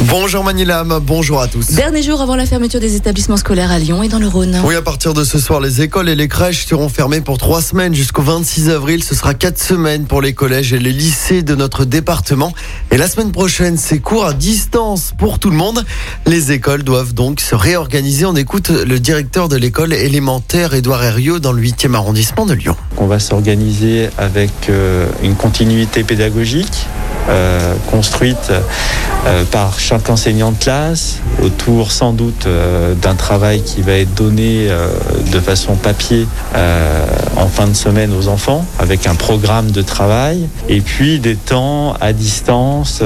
Bonjour Manilam, bonjour à tous. Dernier jour avant la fermeture des établissements scolaires à Lyon et dans le Rhône. Oui, à partir de ce soir, les écoles et les crèches seront fermées pour trois semaines jusqu'au 26 avril. Ce sera quatre semaines pour les collèges et les lycées de notre département. Et la semaine prochaine, c'est cours à distance pour tout le monde. Les écoles doivent donc se réorganiser. On écoute le directeur de l'école élémentaire, Édouard Herriot, dans le 8e arrondissement de Lyon. On va s'organiser avec euh, une continuité pédagogique euh, construite euh, par chaque enseignant de classe, autour sans doute euh, d'un travail qui va être donné euh, de façon papier euh, en fin de semaine aux enfants, avec un programme de travail, et puis des temps à distance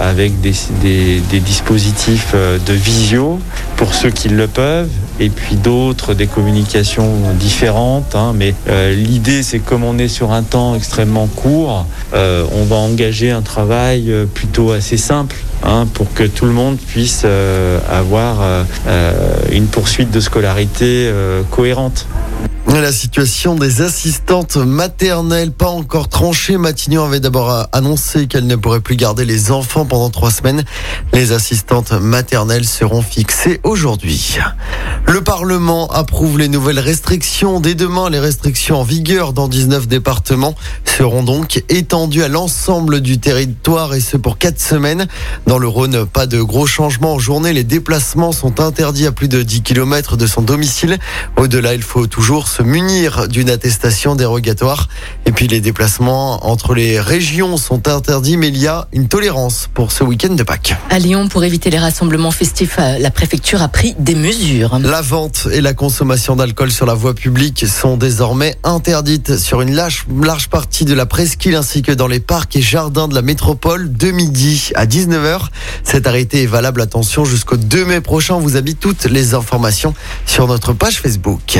avec des, des- des dispositifs de visio pour ceux qui le peuvent, et puis d'autres des communications différentes. hein. mais euh, l'idée, c'est comme on est sur un temps extrêmement court, euh, on va engager un travail euh, plutôt assez simple. hein, pour que tout le monde puisse avoir une poursuite de scolarité cohérente. La situation des assistantes maternelles, pas encore tranchée. Matignon avait d'abord annoncé qu'elle ne pourrait plus garder les enfants pendant trois semaines. Les assistantes maternelles seront fixées aujourd'hui. Le Parlement approuve les nouvelles restrictions. Dès demain, les restrictions en vigueur dans 19 départements seront donc étendues à l'ensemble du territoire et ce pour quatre semaines. Dans le Rhône, pas de gros changements en journée. Les déplacements sont interdits à plus de 10 km de son domicile. Au-delà, il faut toujours se munir d'une attestation dérogatoire. Et puis les déplacements entre les régions sont interdits, mais il y a une tolérance pour ce week-end de Pâques. À Lyon, pour éviter les rassemblements festifs, euh, la préfecture a pris des mesures. La vente et la consommation d'alcool sur la voie publique sont désormais interdites sur une large, large partie de la presqu'île ainsi que dans les parcs et jardins de la métropole de midi à 19h. Cet arrêté est valable, attention, jusqu'au 2 mai prochain. Vous a mis toutes les informations sur notre page Facebook.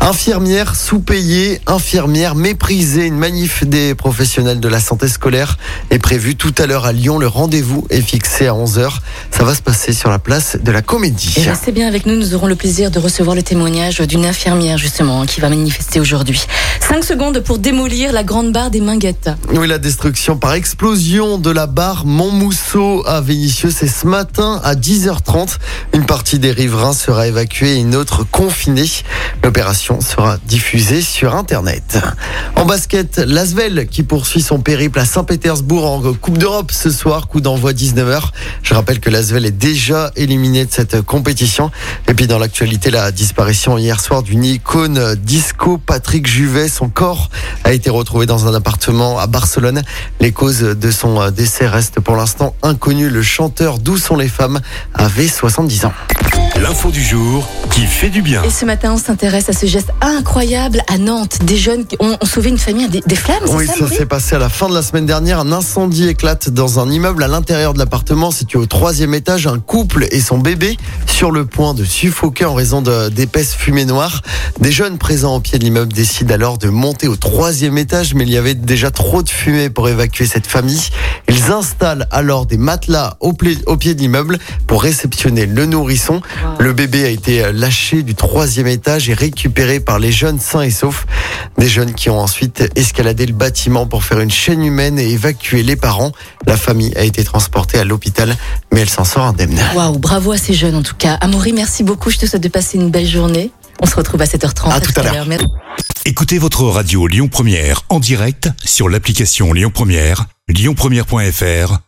Infirmière sous-payée, infirmière méprisée, une manif des professionnels de la santé scolaire est prévue tout à l'heure à Lyon. Le rendez-vous est fixé à 11h. Ça va se passer sur la place de la Comédie. Et restez bien avec nous, nous aurons le plaisir de recevoir le témoignage d'une infirmière justement qui va manifester aujourd'hui. 5 secondes pour démolir la grande barre des Minguettes. Oui, la destruction par explosion de la barre Montmousseau à Vénissieux, c'est ce matin à 10h30. Une partie des riverains sera évacuée et une autre confinée. L'opération sera diffusée sur Internet. En basket, l'Asvel qui poursuit son périple à Saint-Pétersbourg en Coupe d'Europe ce soir, coup d'envoi 19h. Je rappelle que l'Asvel est déjà éliminé de cette compétition. Et puis dans l'actualité, la disparition hier soir d'une icône disco, Patrick Juvet, son corps a été retrouvé dans un appartement à Barcelone. Les causes de son décès restent pour l'instant inconnues. Le chanteur D'où sont les femmes avait 70 ans. L'info du jour qui fait du bien. Et ce matin, on s'intéresse à ce geste incroyable à Nantes. Des jeunes qui ont, ont sauvé une famille des, des flammes, c'est Oui, ça, ça s'est passé à la fin de la semaine dernière. Un incendie éclate dans un immeuble à l'intérieur de l'appartement situé au troisième étage. Un couple et son bébé sur le point de suffoquer en raison d'épaisses fumées noires. Des jeunes présents au pied de l'immeuble décident alors de monter au troisième étage, mais il y avait déjà trop de fumée pour évacuer cette famille. Ils installent alors des matelas au, au pied de l'immeuble pour réceptionner le nourrisson. Le bébé a été lâché du troisième étage et récupéré par les jeunes sains et saufs. Des jeunes qui ont ensuite escaladé le bâtiment pour faire une chaîne humaine et évacuer les parents. La famille a été transportée à l'hôpital, mais elle s'en sort indemne. Waouh, bravo à ces jeunes en tout cas. Amaury, merci beaucoup. Je te souhaite de passer une belle journée. On se retrouve à 7h30. À tout à l'heure. Merci. Écoutez votre radio Lyon Première en direct sur l'application Lyon Première, lyonpremière.fr